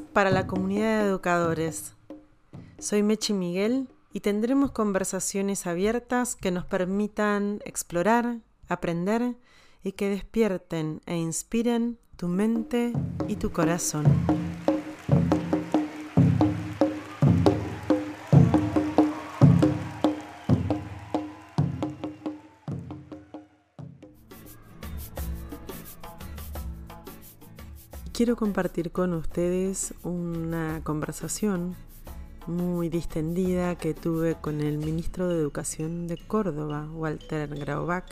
para la comunidad de educadores. Soy Mechi Miguel y tendremos conversaciones abiertas que nos permitan explorar, aprender y que despierten e inspiren tu mente y tu corazón. Quiero compartir con ustedes una conversación muy distendida que tuve con el ministro de Educación de Córdoba, Walter Graubach,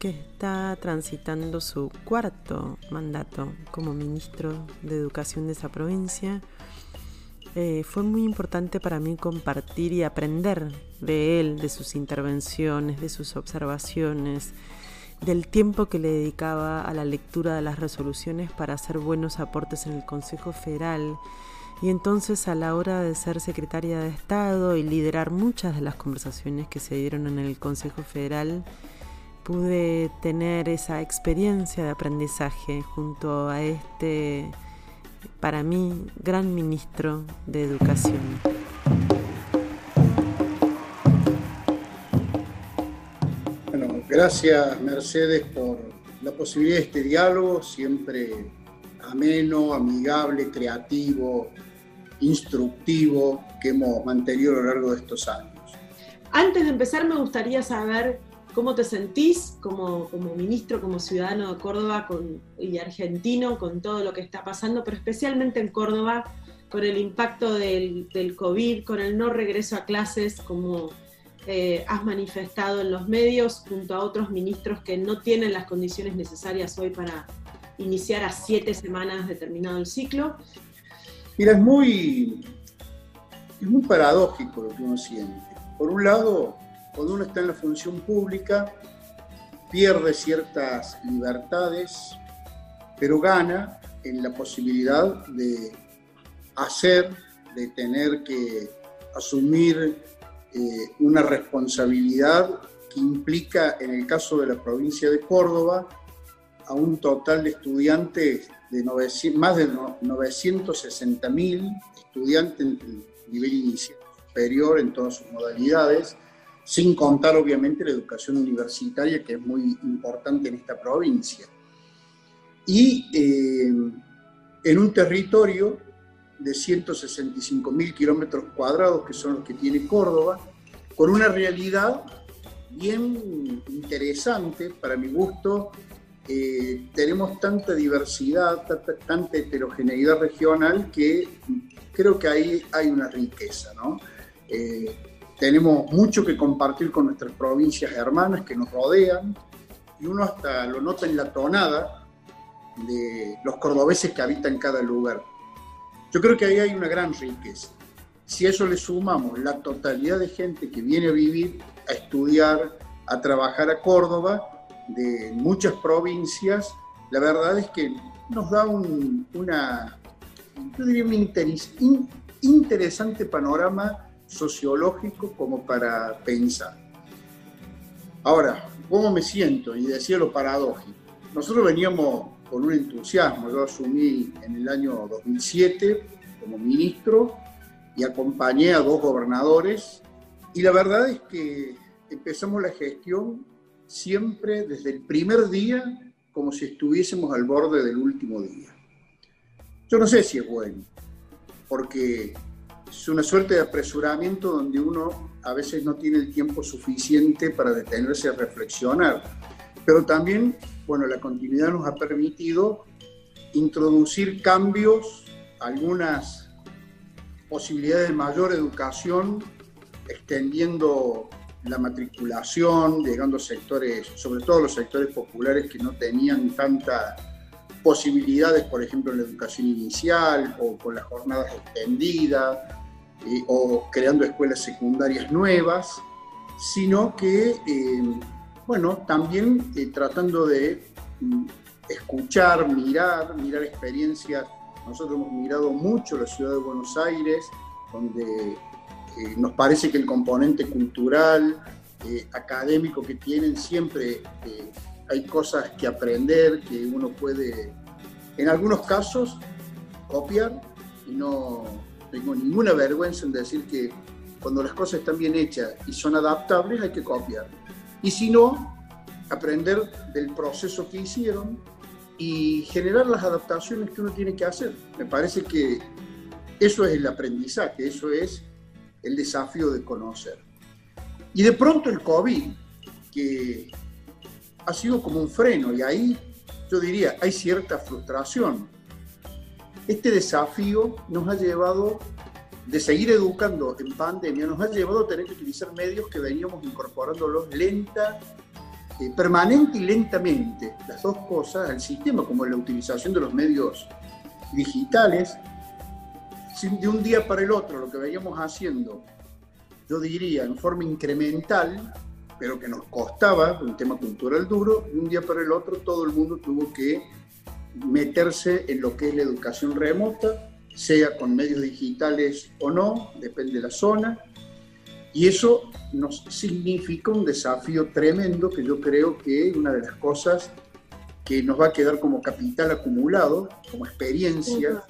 que está transitando su cuarto mandato como ministro de Educación de esa provincia. Eh, fue muy importante para mí compartir y aprender de él, de sus intervenciones, de sus observaciones, del tiempo que le dedicaba a la lectura de las resoluciones para hacer buenos aportes en el Consejo Federal y entonces a la hora de ser secretaria de Estado y liderar muchas de las conversaciones que se dieron en el Consejo Federal, pude tener esa experiencia de aprendizaje junto a este, para mí, gran ministro de Educación. Gracias Mercedes por la posibilidad de este diálogo, siempre ameno, amigable, creativo, instructivo que hemos mantenido a lo largo de estos años. Antes de empezar me gustaría saber cómo te sentís como, como ministro, como ciudadano de Córdoba y argentino con todo lo que está pasando, pero especialmente en Córdoba con el impacto del, del COVID, con el no regreso a clases, como eh, has manifestado en los medios junto a otros ministros que no tienen las condiciones necesarias hoy para iniciar a siete semanas determinado el ciclo. Mira, es muy, es muy paradójico lo que uno siente. Por un lado, cuando uno está en la función pública, pierde ciertas libertades, pero gana en la posibilidad de hacer, de tener que asumir eh, una responsabilidad que implica, en el caso de la provincia de Córdoba, a un total de estudiantes de más de 960 mil estudiantes en nivel inicial superior en todas sus modalidades, sin contar obviamente la educación universitaria que es muy importante en esta provincia. Y eh, en un territorio de 165 mil kilómetros cuadrados, que son los que tiene Córdoba, con una realidad bien interesante para mi gusto. Eh, tenemos tanta diversidad, tanta, heterogeneidad regional que creo que ahí hay una riqueza. ¿no? Eh, tenemos mucho que compartir con nuestras provincias hermanas que nos rodean y uno hasta lo nota en la tonada de los cordobeses que habitan cada lugar. Yo creo que ahí hay una gran riqueza. Si a eso le sumamos la totalidad de gente que viene a vivir, a estudiar, a trabajar a Córdoba, de muchas provincias, la verdad es que nos da un, una, yo diría un interesante panorama sociológico como para pensar. Ahora, ¿cómo me siento? Y decía lo paradójico. Nosotros veníamos con un entusiasmo. Yo asumí en el año 2007 como ministro y acompañé a dos gobernadores y la verdad es que empezamos la gestión siempre desde el primer día como si estuviésemos al borde del último día. Yo no sé si es bueno, porque es una suerte de apresuramiento donde uno a veces no tiene el tiempo suficiente para detenerse a reflexionar, pero también bueno, la continuidad nos ha permitido introducir cambios, algunas posibilidades de mayor educación, extendiendo la matriculación, llegando a sectores, sobre todo los sectores populares que no tenían tantas posibilidades, por ejemplo, en la educación inicial o con las jornadas extendidas, eh, o creando escuelas secundarias nuevas, sino que eh, bueno, también eh, tratando de mm, escuchar, mirar, mirar experiencias. Nosotros hemos mirado mucho la ciudad de Buenos Aires, donde eh, nos parece que el componente cultural, eh, académico que tienen, siempre hay cosas que aprender, que uno puede, en algunos casos, copiar y no tengo ninguna vergüenza en decir que cuando las cosas están bien hechas y son adaptables hay que copiar. Y si no, aprender del proceso que hicieron y generar las adaptaciones que uno tiene que hacer. Me parece que eso es el aprendizaje, eso es el desafío de conocer. Y de pronto el COVID, que ha sido como un freno, y ahí yo diría, hay cierta frustración. Este desafío nos ha llevado de seguir educando en pandemia, nos ha llevado a tener que utilizar medios que veníamos incorporándolos lenta, eh, permanente y lentamente, las dos cosas, al sistema, como la utilización de los medios digitales, de un día para el otro, lo que veníamos haciendo, yo diría, en forma incremental, pero que nos costaba, un tema cultural duro, de un día para el otro todo el mundo tuvo que meterse en lo que es la educación remota, sea con medios digitales o no, depende de la zona, y eso nos significa un desafío tremendo que yo creo que es una de las cosas que nos va a quedar como capital acumulado, como experiencia,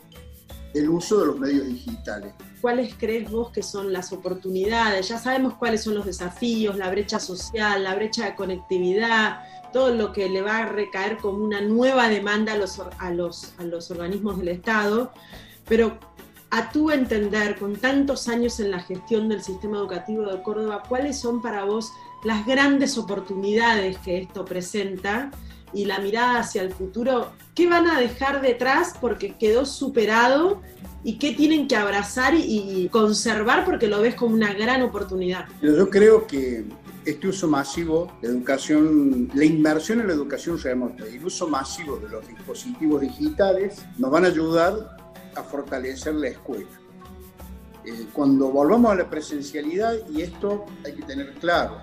el uso de los medios digitales. ¿Cuáles crees vos que son las oportunidades? Ya sabemos cuáles son los desafíos, la brecha social, la brecha de conectividad, todo lo que le va a recaer como una nueva demanda a los, a los, a los organismos del Estado, pero a tu entender, con tantos años en la gestión del sistema educativo de Córdoba, ¿cuáles son para vos las grandes oportunidades que esto presenta y la mirada hacia el futuro? ¿Qué van a dejar detrás porque quedó superado y qué tienen que abrazar y conservar porque lo ves como una gran oportunidad? Yo creo que este uso masivo de educación, la inversión en la educación remota y el uso masivo de los dispositivos digitales nos van a ayudar a fortalecer la escuela. Eh, cuando volvamos a la presencialidad, y esto hay que tener claro,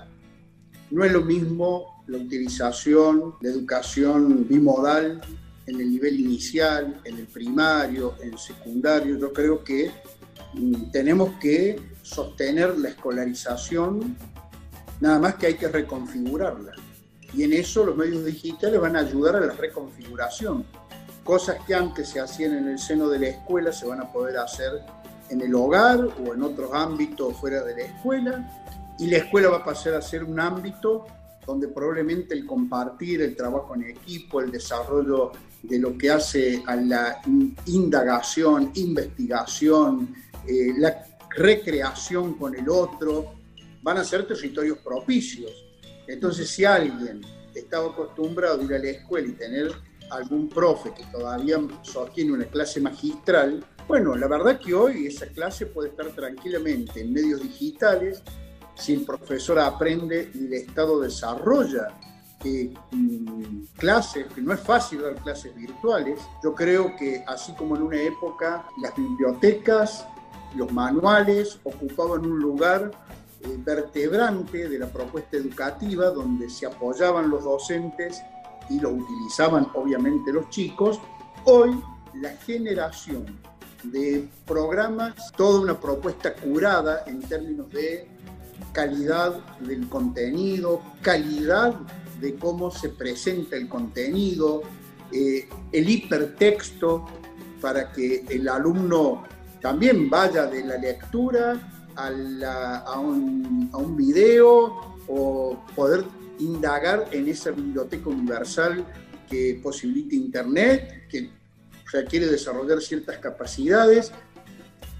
no es lo mismo la utilización de educación bimodal en el nivel inicial, en el primario, en el secundario. Yo creo que mm, tenemos que sostener la escolarización, nada más que hay que reconfigurarla. Y en eso los medios digitales van a ayudar a la reconfiguración cosas que antes se hacían en el seno de la escuela se van a poder hacer en el hogar o en otros ámbitos fuera de la escuela y la escuela va a pasar a ser un ámbito donde probablemente el compartir, el trabajo en equipo, el desarrollo de lo que hace a la indagación, investigación, eh, la recreación con el otro, van a ser territorios propicios. Entonces, si alguien estaba acostumbrado a ir a la escuela y tener algún profe que todavía sostiene una clase magistral, bueno, la verdad que hoy esa clase puede estar tranquilamente en medios digitales, si el profesor aprende y el Estado desarrolla eh, mm, clases, que no es fácil dar clases virtuales, yo creo que así como en una época las bibliotecas, los manuales ocupaban un lugar eh, vertebrante de la propuesta educativa donde se apoyaban los docentes y lo utilizaban obviamente los chicos, hoy la generación de programas, toda una propuesta curada en términos de calidad del contenido, calidad de cómo se presenta el contenido, eh, el hipertexto para que el alumno también vaya de la lectura a, un, a un video o poder indagar en esa biblioteca universal que posibilita Internet, que requiere desarrollar ciertas capacidades.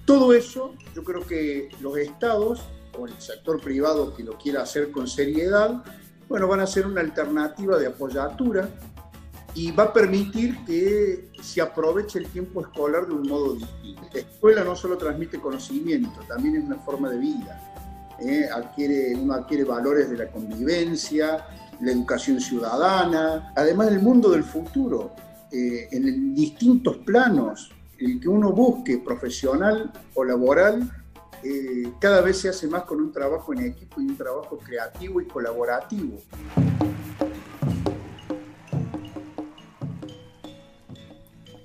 Todo eso, yo creo que los estados o el sector privado que lo quiera hacer con seriedad, bueno, van a ser una alternativa de apoyatura y va a permitir que se aproveche el tiempo escolar de un modo distinto. La escuela no solo transmite conocimiento, también es una forma de vida. ¿Eh? adquiere, uno adquiere valores de la convivencia, la educación ciudadana, además del mundo del futuro, eh, en distintos planos, el que uno busque profesional o laboral, eh, cada vez se hace más con un trabajo en equipo y un trabajo creativo y colaborativo.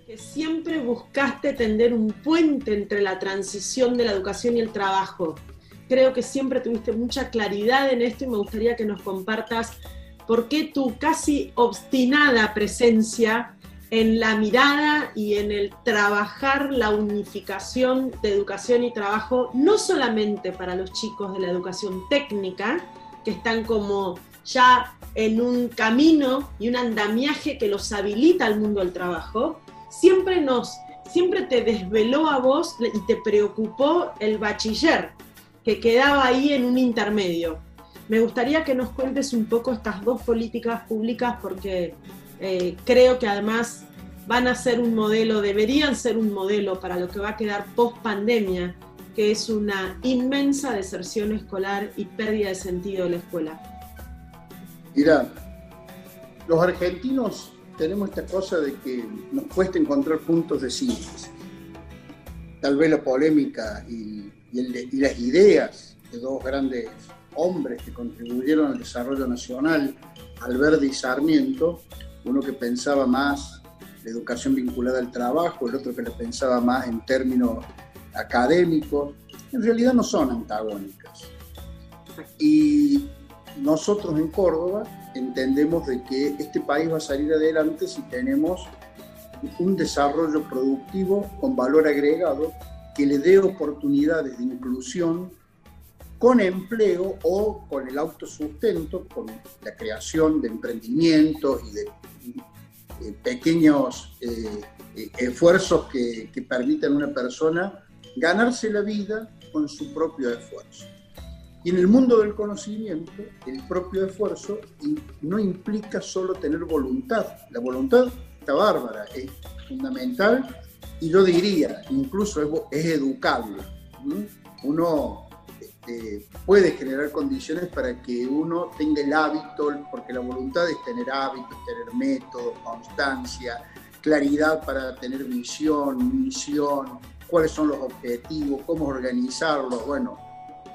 Que siempre buscaste tender un puente entre la transición de la educación y el trabajo creo que siempre tuviste mucha claridad en esto y me gustaría que nos compartas por qué tu casi obstinada presencia en la mirada y en el trabajar la unificación de educación y trabajo, no solamente para los chicos de la educación técnica, que están como ya en un camino y un andamiaje que los habilita al mundo del trabajo, siempre nos, siempre te desveló a vos y te preocupó el bachiller, que quedaba ahí en un intermedio. Me gustaría que nos cuentes un poco estas dos políticas públicas porque eh, creo que además van a ser un modelo, deberían ser un modelo para lo que va a quedar post pandemia, que es una inmensa deserción escolar y pérdida de sentido de la escuela. Mira, los argentinos tenemos esta cosa de que nos cuesta encontrar puntos de síntesis. Tal vez la polémica y, y las ideas de dos grandes hombres que contribuyeron al desarrollo nacional, Alberti y Sarmiento, uno que pensaba más la educación vinculada al trabajo, el otro que le pensaba más en términos académicos, en realidad no son antagónicas. Y nosotros en Córdoba entendemos de que este país va a salir adelante si tenemos un desarrollo productivo con valor agregado que le dé oportunidades de inclusión con empleo o con el autosustento, con la creación de emprendimientos y de, pequeños eh, eh, esfuerzos que, que permitan a una persona ganarse la vida con su propio esfuerzo. Y en el mundo del conocimiento, el propio esfuerzo no implica solo tener voluntad. La voluntad está bárbara, es fundamental y yo diría, incluso es, educable. Uno este, puede generar condiciones para que uno tenga el hábito, porque la voluntad es tener hábitos, tener método, constancia, claridad para tener visión, misión, cuáles son los objetivos, cómo organizarlos. Bueno,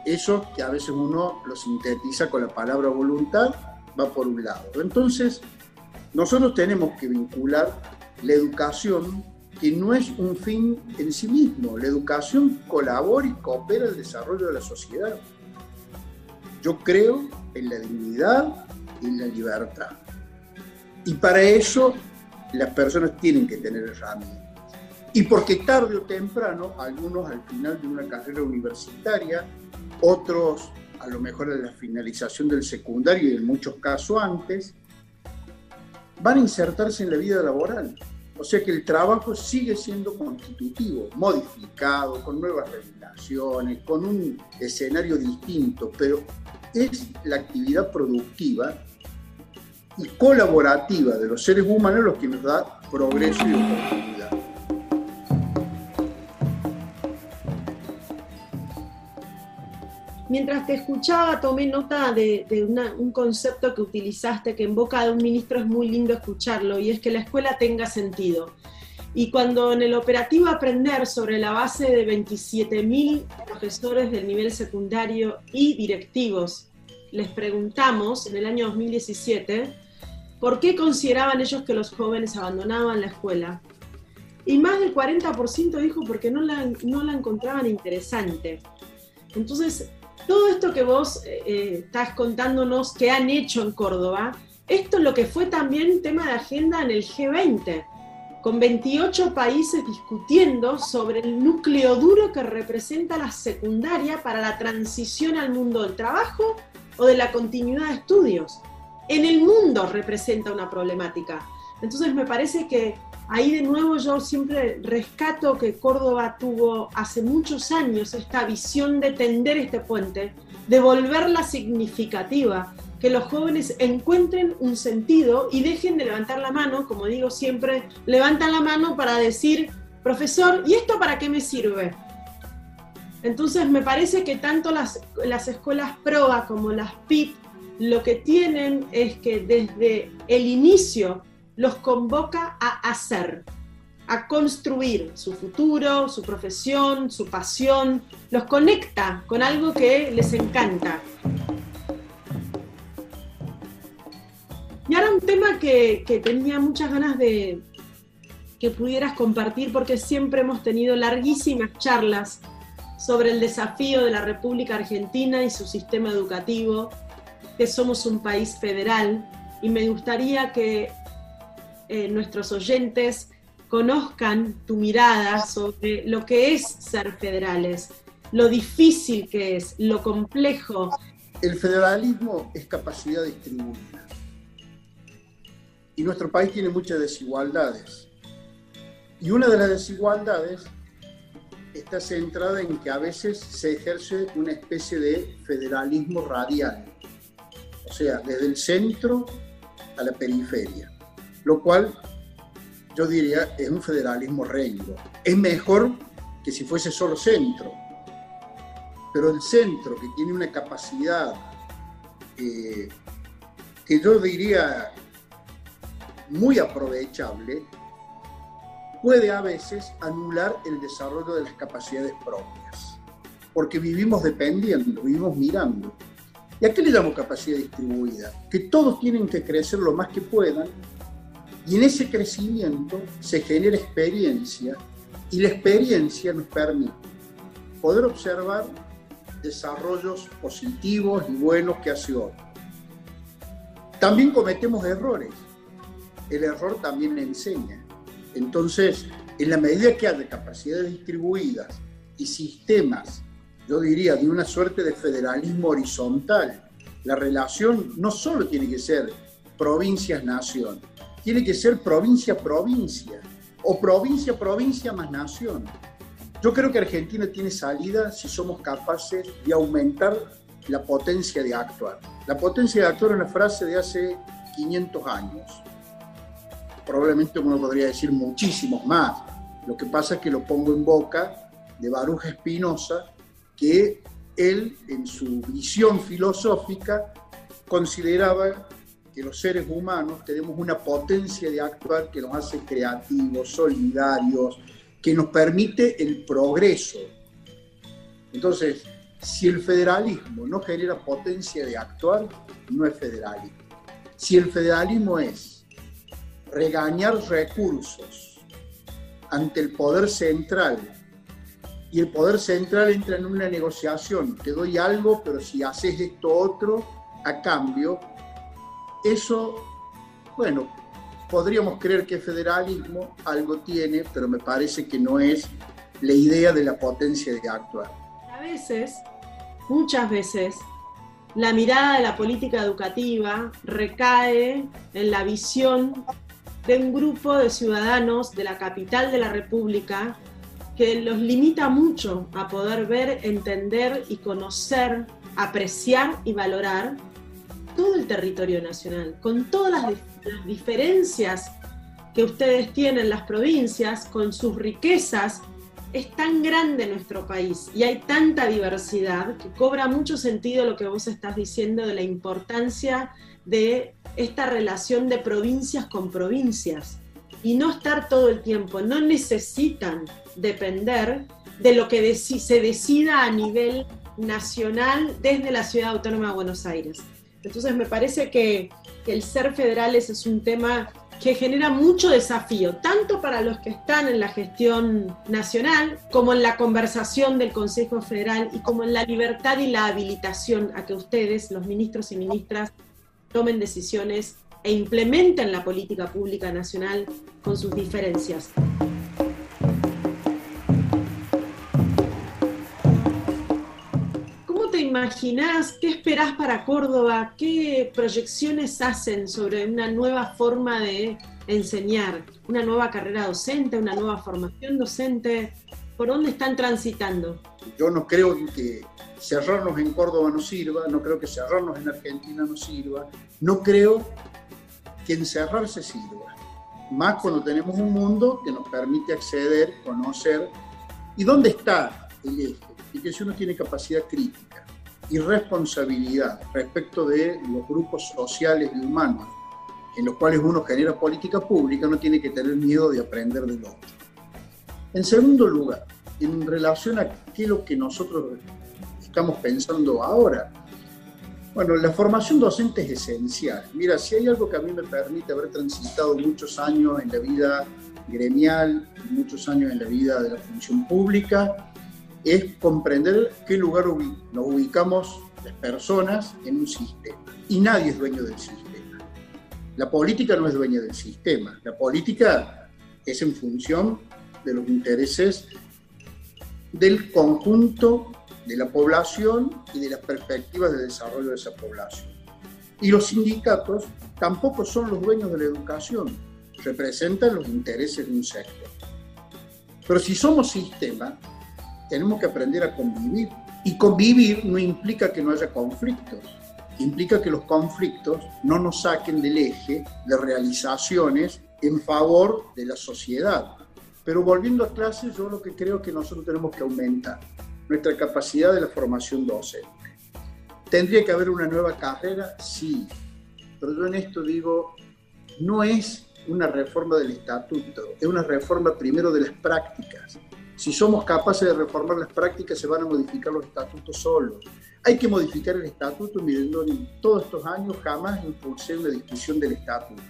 eso que a veces uno lo sintetiza con la palabra voluntad, va por un lado. Entonces, nosotros tenemos que vincular la educación que no es un fin en sí mismo. La educación colabora y coopera al desarrollo de la sociedad. Yo creo en la dignidad y en la libertad. Y para eso las personas tienen que tener herramientas. Y porque tarde o temprano, algunos al final de una carrera universitaria, otros a lo mejor a la finalización del secundario y en muchos casos antes, van a insertarse en la vida laboral. O sea que el trabajo sigue siendo constitutivo, modificado, con nuevas regulaciones, con un escenario distinto, pero es la actividad productiva y colaborativa de los seres humanos lo que nos da progreso y oportunidad. Mientras te escuchaba, tomé nota de, un concepto que utilizaste, que en boca de un ministro es muy lindo escucharlo, y es que la escuela tenga sentido. Y cuando en el operativo Aprender, sobre la base de 27.000 profesores del nivel secundario y directivos, les preguntamos en el año 2017 por qué consideraban ellos que los jóvenes abandonaban la escuela. Y más del 40% dijo porque no la, no la encontraban interesante. Entonces, todo esto que vos eh, eh, estás contándonos que han hecho en Córdoba, esto es lo que fue también tema de agenda en el G20, con 28 países discutiendo sobre el núcleo duro que representa la secundaria para la transición al mundo del trabajo o de la continuidad de estudios. En el mundo representa una problemática. Entonces me parece que ahí de nuevo yo siempre rescato que Córdoba tuvo hace muchos años esta visión de tender este puente, de volverla significativa, que los jóvenes encuentren un sentido y dejen de levantar la mano, como digo siempre, levantan la mano para decir, profesor, ¿y esto para qué me sirve? Entonces me parece que tanto las, las escuelas PROA como las PIT lo que tienen es que desde el inicio los convoca a hacer, a construir su futuro, su profesión, su pasión, los conecta con algo que les encanta. Y ahora un tema que, tenía muchas ganas de que pudieras compartir, porque siempre hemos tenido larguísimas charlas sobre el desafío de la República Argentina y su sistema educativo, que somos un país federal, y me gustaría que eh, nuestros oyentes conozcan tu mirada sobre lo que es ser federales, lo difícil que es, lo complejo. El federalismo es capacidad distribuida. Y nuestro país tiene muchas desigualdades. Y una de las desigualdades está centrada en que a veces se ejerce una especie de federalismo radial, o sea, desde el centro a la periferia, lo cual yo diría es un federalismo rengo. Es mejor que si fuese solo centro, pero el centro que tiene una capacidad eh, que yo diría muy aprovechable, puede a veces anular el desarrollo de las capacidades propias, porque vivimos dependiendo, vivimos mirando. ¿Y a qué le damos capacidad distribuida? Que todos tienen que crecer lo más que puedan y en ese crecimiento se genera experiencia y la experiencia nos permite poder observar desarrollos positivos y buenos que hace otro. También cometemos errores. El error también enseña. Entonces, en la medida que haya capacidades distribuidas y sistemas, yo diría, de una suerte de federalismo horizontal, la relación no solo tiene que ser provincias-nación, tiene que ser provincia-provincia o provincia-provincia más nación. Yo creo que Argentina tiene salida si somos capaces de aumentar la potencia de actuar. La potencia de actuar es una frase de hace 500 años probablemente uno podría decir muchísimos más. Lo que pasa es que lo pongo en boca de Baruch Espinosa, que él, en su visión filosófica, consideraba que los seres humanos tenemos una potencia de actuar que nos hace creativos, solidarios, que nos permite el progreso. Entonces, si el federalismo no genera potencia de actuar, no es federalismo. Si el federalismo es regañar recursos ante el poder central y el poder central entra en una negociación, te doy algo, pero si haces esto otro a cambio, eso, bueno, podríamos creer que federalismo algo tiene, pero me parece que no es la idea de la potencia de actuar. A veces, muchas veces, la mirada de la política educativa recae en la visión de un grupo de ciudadanos de la capital de la República que los limita mucho a poder ver, entender y conocer, apreciar y valorar todo el territorio nacional, con todas las, las diferencias que ustedes tienen las provincias, con sus riquezas, es tan grande nuestro país y hay tanta diversidad que cobra mucho sentido lo que vos estás diciendo de la importancia de esta relación de provincias con provincias y no estar todo el tiempo, no necesitan depender de lo que se decida a nivel nacional desde la Ciudad Autónoma de Buenos Aires. Entonces me parece que, el ser federales es un tema que genera mucho desafío, tanto para los que están en la gestión nacional, como en la conversación del Consejo Federal y como en la libertad y la habilitación a que ustedes, los ministros y ministras, tomen decisiones e implementen la política pública nacional con sus diferencias. Imaginás? ¿Qué esperás para Córdoba? ¿Qué proyecciones hacen sobre una nueva forma de enseñar? ¿Una nueva carrera docente? ¿Una nueva formación docente? ¿Por dónde están transitando? Yo no creo que cerrarnos en Córdoba no sirva, no creo que cerrarnos en Argentina no sirva, no creo que encerrarse sirva, más cuando tenemos un mundo que nos permite acceder, conocer, y dónde está el eje, y que si uno tiene capacidad crítica y responsabilidad respecto de los grupos sociales y humanos en los cuales uno genera política pública, no tiene que tener miedo de aprender del otro. En segundo lugar, en relación a qué es lo que nosotros estamos pensando ahora. Bueno, la formación docente es esencial. Mira, si hay algo que a mí me permite haber transitado muchos años en la vida gremial, muchos años en la vida de la función pública, es comprender qué lugar nos ubicamos las personas en un sistema. Y nadie es dueño del sistema. La política no es dueña del sistema, la política es en función de los intereses del conjunto de la población y de las perspectivas de desarrollo de esa población. Y los sindicatos tampoco son los dueños de la educación, representan los intereses de un sector. Pero si somos sistema, tenemos que aprender a convivir. Y convivir no implica que no haya conflictos, implica que los conflictos no nos saquen del eje de realizaciones en favor de la sociedad. Pero volviendo a clases, yo lo que creo que nosotros tenemos que aumentar nuestra capacidad de la formación docente. ¿Tendría que haber una nueva carrera? Sí. Pero yo en esto digo, no es una reforma del estatuto, es una reforma primero de las prácticas. Si somos capaces de reformar las prácticas, se van a modificar los estatutos solos. Hay que modificar el estatuto, miren, en todos estos años jamás impulsé una discusión del estatuto.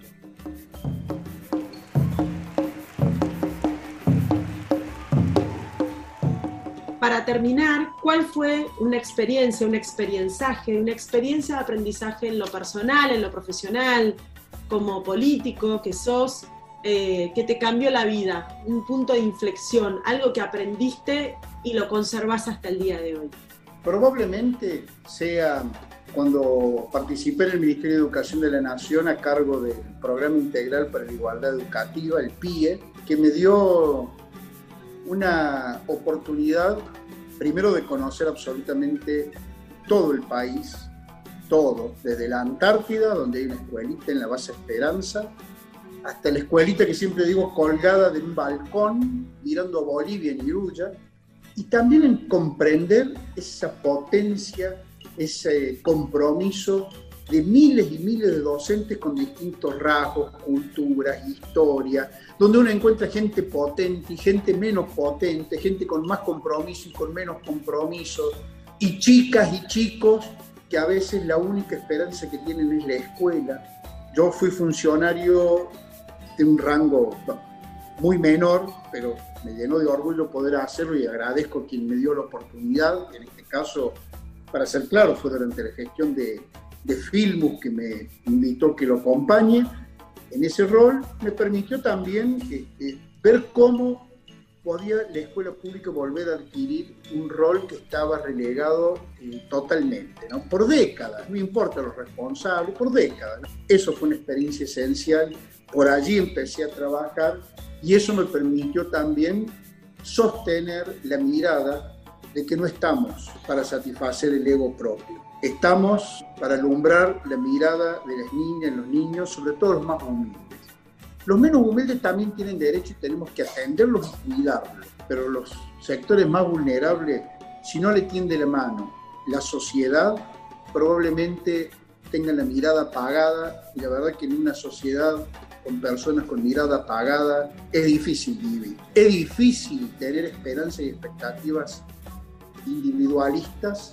Para terminar, ¿cuál fue una experiencia, un experienciaje, una experiencia de aprendizaje en lo personal, en lo profesional, como político que sos, eh, que te cambió la vida, un punto de inflexión, algo que aprendiste y lo conservas hasta el día de hoy? Probablemente sea cuando participé en el Ministerio de Educación de la Nación a cargo del Programa Integral para la Igualdad Educativa, el PIE, que me dio una oportunidad primero de conocer absolutamente todo el país, todo, desde la Antártida, donde hay una escuelita en la base Esperanza, hasta la escuelita que siempre digo colgada de un balcón, mirando Bolivia en Iruya, y también en comprender esa potencia, ese compromiso de miles y miles de docentes con distintos rasgos, culturas, historia, donde uno encuentra gente potente y gente menos potente, gente con más compromiso y con menos compromiso, y chicas y chicos que a veces la única esperanza que tienen es la escuela. Yo fui funcionario de un rango muy menor, pero me llenó de orgullo poder hacerlo y agradezco a quien me dio la oportunidad. En este caso, para ser claro, fue durante la gestión de, de Filmus que me invitó que lo acompañe. En ese rol me permitió también este, ver cómo podía la escuela pública volver a adquirir un rol que estaba relegado eh, totalmente, ¿no? por décadas, no importa los responsables, por décadas. Eso fue una experiencia esencial, por allí empecé a trabajar y eso me permitió también sostener la mirada de que no estamos para satisfacer el ego propio, estamos para alumbrar la mirada de las niñas, los niños, sobre todo los más humildes. Los menos humildes también tienen derecho y tenemos que atenderlos y cuidarlos, pero los sectores más vulnerables, si no le tiende la mano la sociedad, probablemente tengan la mirada apagada y la verdad que en una sociedad con personas con mirada apagada es difícil vivir. Es difícil tener esperanzas y expectativas individualistas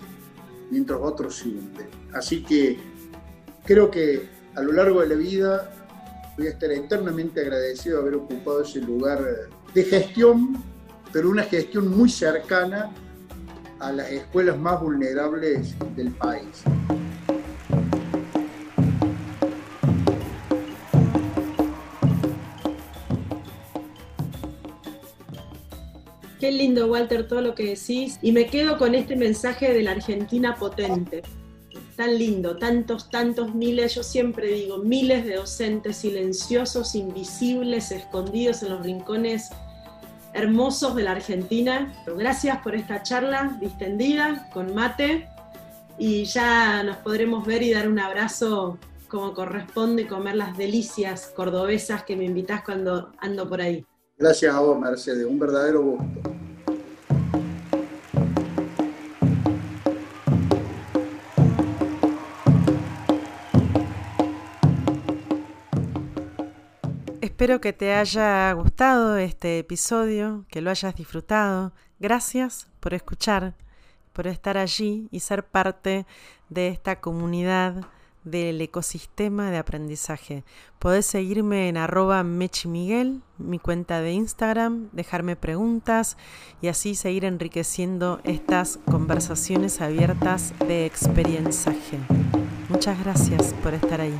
mientras otros se hunden. Así que creo que a lo largo de la vida voy a estar eternamente agradecido de haber ocupado ese lugar de gestión, pero una gestión muy cercana a las escuelas más vulnerables del país. Qué lindo, Walter, todo lo que decís. Y me quedo con este mensaje de la Argentina potente tan lindo, tantos, tantos miles, yo siempre digo, miles de docentes silenciosos, invisibles, escondidos en los rincones hermosos de la Argentina. Gracias por esta charla distendida con mate y ya nos podremos ver y dar un abrazo como corresponde, comer las delicias cordobesas que me invitas cuando ando por ahí. Gracias a vos, Mercedes, un verdadero gusto. Espero que te haya gustado este episodio, que lo hayas disfrutado. Gracias por escuchar, por estar allí y ser parte de esta comunidad del ecosistema de aprendizaje. Podés seguirme en arroba mechimiguel, mi cuenta de Instagram, dejarme preguntas y así seguir enriqueciendo estas conversaciones abiertas de experienciaje. Muchas gracias por estar ahí.